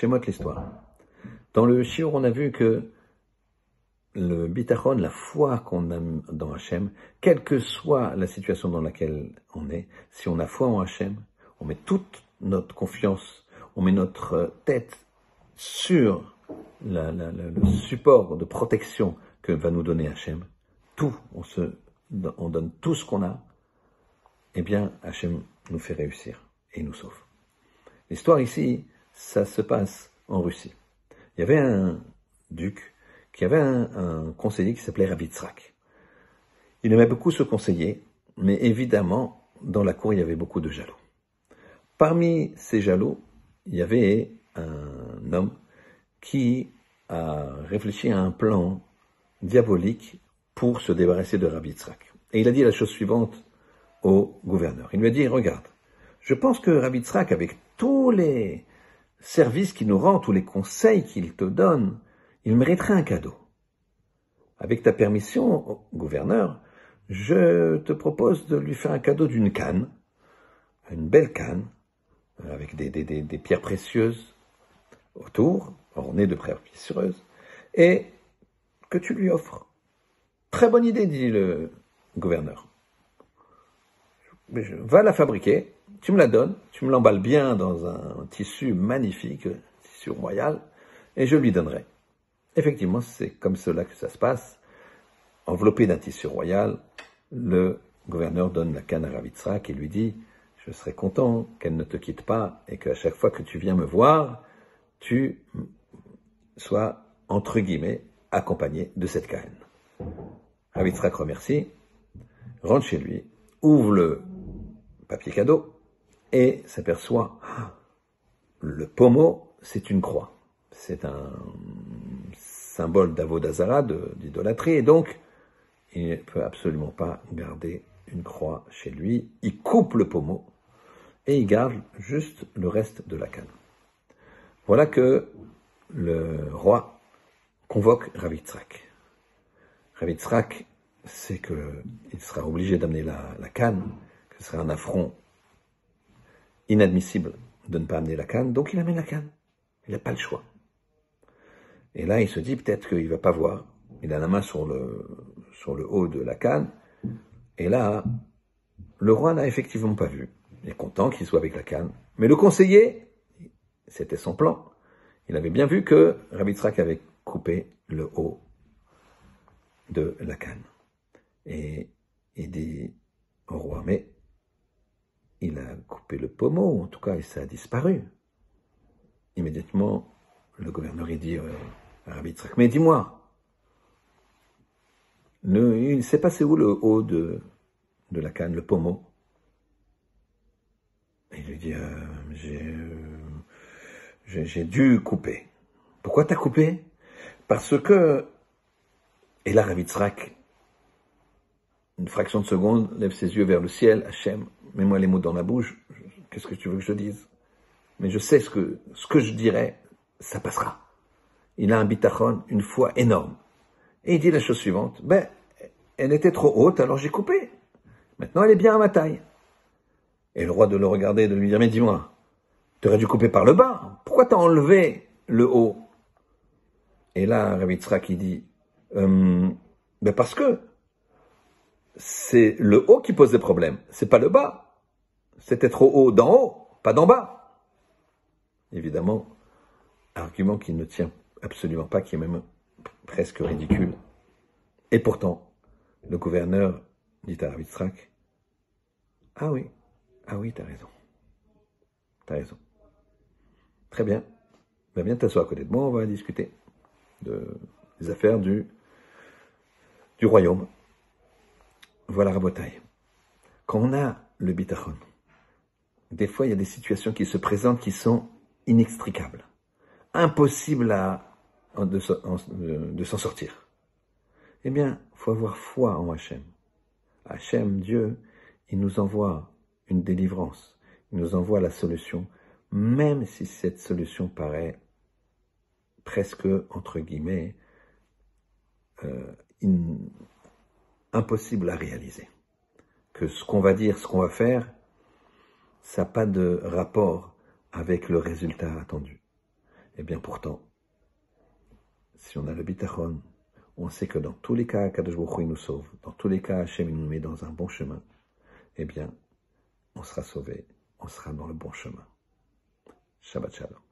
Shemot l'histoire. Dans le Shiur, on a vu que le bitachon, la foi qu'on a dans Hachem, quelle que soit la situation dans laquelle on est, si on a foi en Hachem, on met toute notre confiance, on met notre tête sur le support de protection que va nous donner Hachem, tout, on, donne tout ce qu'on a, eh bien, Hachem nous fait réussir et nous sauve. L'histoire ici, ça se passe en Russie. Il y avait un duc qui avait un, conseiller qui s'appelait Rabitzrak. Il aimait beaucoup ce conseiller, mais évidemment, dans la cour, il y avait beaucoup de jaloux. Parmi ces jaloux, il y avait un homme qui a réfléchi à un plan diabolique pour se débarrasser de Rabitzrak. Et il a dit la chose suivante au gouverneur. Il lui a dit, regarde, je pense que Rabitzrak, avec tous les services qu'il nous rend, tous les conseils qu'il te donne, il mériterait un cadeau. Avec ta permission, gouverneur, je te propose de lui faire un cadeau d'une canne, une belle canne, avec des, des pierres précieuses autour, ornées de pierres précieuses, et que tu lui offres. Très bonne idée, dit le gouverneur. Va la fabriquer, tu me la donnes, tu me l'emballes bien dans un tissu magnifique, tissu royal, et je lui donnerai. Effectivement, c'est comme cela que ça se passe. Enveloppé d'un tissu royal, le gouverneur donne la canne à Ravitzrak et lui dit Je serai content qu'elle ne te quitte pas et qu'à chaque fois que tu viens me voir, tu sois, entre guillemets, accompagné de cette canne. Ravitzrak remercie, rentre chez lui, ouvre le papier cadeau et s'aperçoit le pommeau, c'est une croix. C'est un symbole d'avodazara, d'idolâtrie, et donc il ne peut absolument pas garder une croix chez lui. Il coupe le pommeau et il garde juste le reste de la canne. Voilà que le roi convoque Ravitzrak. Ravitzrak sait qu'il sera obligé d'amener la, la canne, que ce sera un affront inadmissible de ne pas amener la canne, donc il amène la canne. Il n'a pas le choix. Et là, il se dit peut-être qu'il va pas voir. Il a la main sur le, sur le haut de la canne. Et là, le roi n'a effectivement pas vu. Il est content qu'il soit avec la canne. Mais le conseiller, c'était son plan. Il avait bien vu que Rabitzrak avait coupé le haut de la canne. Et il dit au roi, mais il a coupé le pommeau, en tout cas, et ça a disparu. Immédiatement, le gouverneur, il dit euh, à Rabbi mais dis-moi, il s'est passé où le haut de, de la canne, le pommeau? Il lui dit, euh, euh, j'ai dû couper. Pourquoi t'as coupé? Parce que, et là Rabbi une fraction de seconde, lève ses yeux vers le ciel, Hachem, mets-moi les mots dans la bouche, qu'est-ce que tu veux que je dise? Mais je sais ce que, ce que je dirais, ça passera. Il a un bitachon, une foi énorme. Et il dit la chose suivante, ben, elle était trop haute, alors j'ai coupé. Maintenant, elle est bien à ma taille. Et le roi de le regarder de lui dire, mais dis-moi, tu aurais dû couper par le bas. Pourquoi t'as enlevé le haut? Et là, Ravitsra qui dit, euh, ben parce que c'est le haut qui pose des problèmes, c'est pas le bas. C'était trop haut d'en haut, pas d'en bas. Évidemment, argument qui ne tient absolument pas, qui est même presque ridicule. Et pourtant, le gouverneur dit à Ravitstrak, ah oui, ah oui, t'as raison. T'as raison. Très bien. Va bien t'asseoir à côté de moi, on va discuter de, des affaires du royaume. Voilà Rabotaille. Quand on a le bitachon, des fois il y a des situations qui se présentent qui sont inextricables, impossibles à, de, s'en sortir. Eh bien, faut avoir foi en Hachem. Hachem, Dieu, il nous envoie une délivrance, il nous envoie la solution, même si cette solution paraît presque, entre guillemets, euh, impossible à réaliser. Que ce qu'on va dire, ce qu'on va faire, ça n'a pas de rapport avec le résultat attendu. Eh bien pourtant, si on a le bitachon, on sait que dans tous les cas, Kadosh Baruch nous sauve, dans tous les cas, Hachem nous met dans un bon chemin, eh bien, on sera sauvé, on sera dans le bon chemin. Shabbat Shalom.